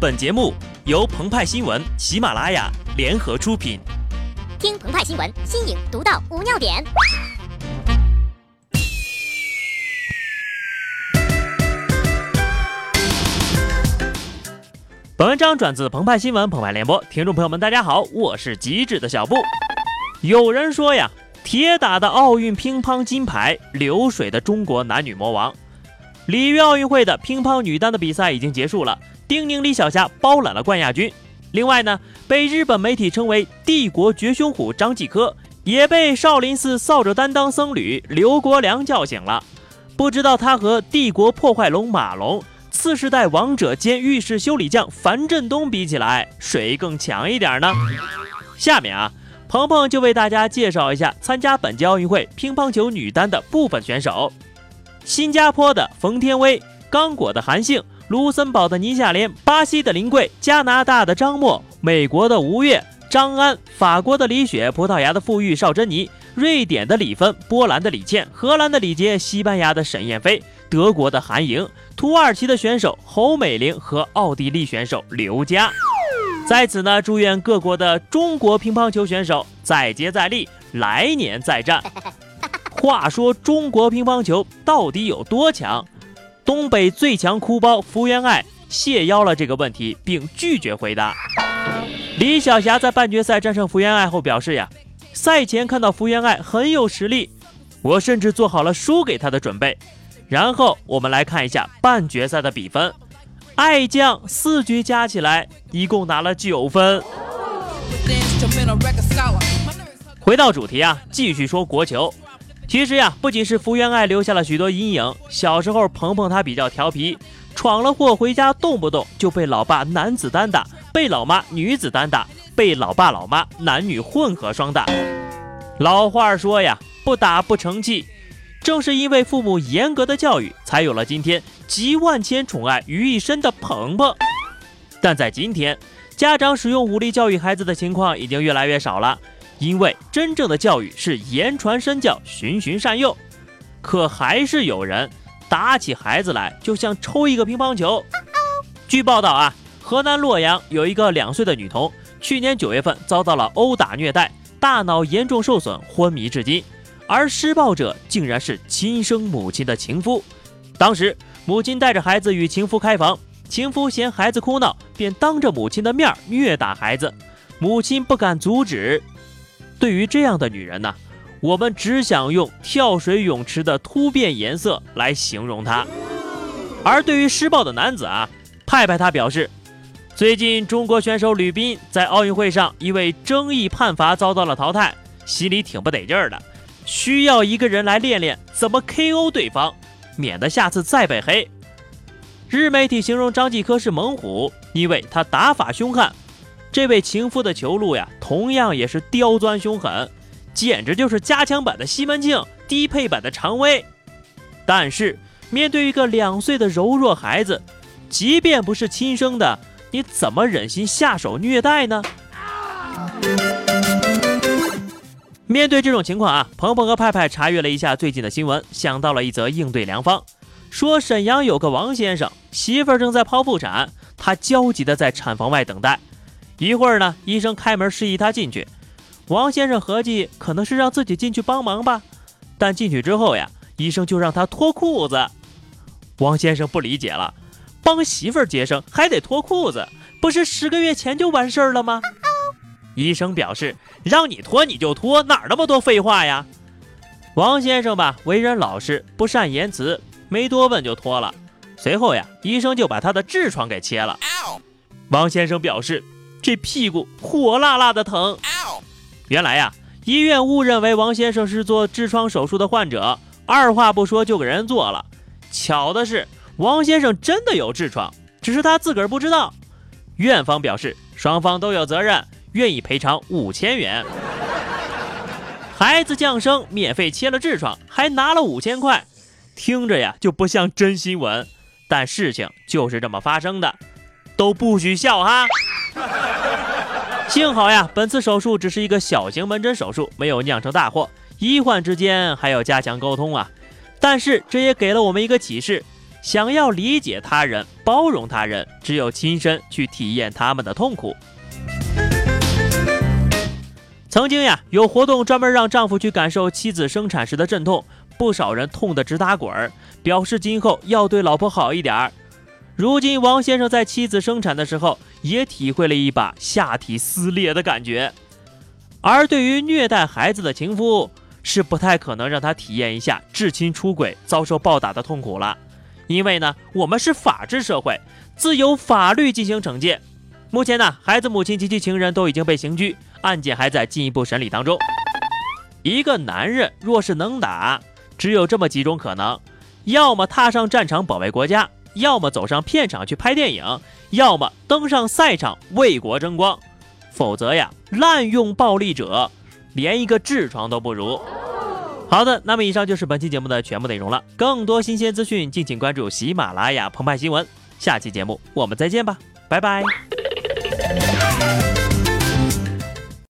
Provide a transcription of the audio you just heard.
本节目由澎湃新闻、喜马拉雅联合出品。听澎湃新闻，新颖独到，无尿点。本文章转自澎湃新闻澎湃联播，听众朋友们，大家好，我是机智的小布。有人说呀，铁打的奥运乒乓金牌，流水的中国男女魔王。里约奥运会的乒乓女单的比赛已经结束了。丁宁李晓霞包揽了冠亚军。另外呢，被日本媒体称为“帝国绝凶虎”张继科，也被少林寺扫帚担当僧侣刘国梁叫醒了。不知道他和帝国破坏龙马龙、次世代王者兼浴室修理匠樊振东比起来，谁更强一点呢？下面啊，鹏鹏就为大家介绍一下参加本届奥运会乒乓球女单的部分选手：新加坡的冯天薇，刚果的韩信。卢森堡的倪夏莲，巴西的林桂，加拿大的张默，美国的吴越、张安，法国的李雪，葡萄牙的傅玉邵珍妮，瑞典的李芬，波兰的李倩，荷兰的李杰，西班牙的沈燕飞，德国的韩莹，土耳其的选手侯美玲和奥地利选手刘佳。在此呢，祝愿各国的中国乒乓球选手再接再厉，来年再战。话说中国乒乓球到底有多强？东北最强哭包福原爱谢邀了这个问题，并拒绝回答。李晓霞在半决赛战胜福原爱后表示：“呀，赛前看到福原爱很有实力，我甚至做好了输给她的准备。”然后我们来看一下半决赛的比分，爱将四局加起来一共拿了九分。回到主题啊，继续说国球。其实呀，不仅是福原爱留下了许多阴影。小时候，鹏鹏他比较调皮，闯了祸回家，动不动就被老爸男子单打，被老妈女子单打，被老爸老妈男女混合双打。老话说呀，不打不成器。正是因为父母严格的教育，才有了今天集万千宠爱于一身的鹏鹏。但在今天，家长使用武力教育孩子的情况已经越来越少了。因为真正的教育是言传身教、循循善诱，可还是有人打起孩子来就像抽一个乒乓球。据报道啊，河南洛阳有一个两岁的女童，去年九月份遭到了殴打虐待，大脑严重受损，昏迷至今，而施暴者竟然是亲生母亲的情夫。当时母亲带着孩子与情夫开房，情夫嫌孩子哭闹，便当着母亲的面虐打孩子，母亲不敢阻止。对于这样的女人呢，我们只想用跳水泳池的突变颜色来形容她。而对于施暴的男子啊，派派他表示，最近中国选手吕斌在奥运会上因为争议判罚遭到了淘汰，心里挺不得劲儿的，需要一个人来练练怎么 KO 对方，免得下次再被黑。日媒体形容张继科是猛虎，因为他打法凶悍。这位情夫的球路呀，同样也是刁钻凶狠，简直就是加强版的西门庆，低配版的常威。但是面对一个两岁的柔弱孩子，即便不是亲生的，你怎么忍心下手虐待呢？面对这种情况啊，鹏鹏和派派查阅了一下最近的新闻，想到了一则应对良方，说沈阳有个王先生，媳妇儿正在剖腹产，他焦急的在产房外等待。一会儿呢，医生开门示意他进去。王先生合计可能是让自己进去帮忙吧，但进去之后呀，医生就让他脱裤子。王先生不理解了，帮媳妇儿接生还得脱裤子，不是十个月前就完事儿了吗？医生表示让你脱你就脱，哪那么多废话呀？王先生吧，为人老实，不善言辞，没多问就脱了。随后呀，医生就把他的痔疮给切了。王先生表示。这屁股火辣辣的疼。原来呀，医院误认为王先生是做痔疮手术的患者，二话不说就给人做了。巧的是，王先生真的有痔疮，只是他自个儿不知道。院方表示，双方都有责任，愿意赔偿五千元。孩子降生，免费切了痔疮，还拿了五千块，听着呀就不像真新闻，但事情就是这么发生的，都不许笑哈。幸好呀，本次手术只是一个小型门诊手术，没有酿成大祸。医患之间还要加强沟通啊。但是这也给了我们一个启示：想要理解他人、包容他人，只有亲身去体验他们的痛苦。曾经呀，有活动专门让丈夫去感受妻子生产时的阵痛，不少人痛得直打滚儿，表示今后要对老婆好一点儿。如今，王先生在妻子生产的时候，也体会了一把下体撕裂的感觉。而对于虐待孩子的情夫，是不太可能让他体验一下至亲出轨遭受暴打的痛苦了。因为呢，我们是法治社会，自有法律进行惩戒。目前呢，孩子母亲及其情人都已经被刑拘，案件还在进一步审理当中。一个男人若是能打，只有这么几种可能：要么踏上战场保卫国家，要么走上片场去拍电影，要么登上赛场为国争光。否则呀，滥用暴力者连一个痔疮都不如。好的，那么以上就是本期节目的全部内容了。更多新鲜资讯，敬请关注喜马拉雅澎湃新闻。下期节目我们再见吧，拜拜。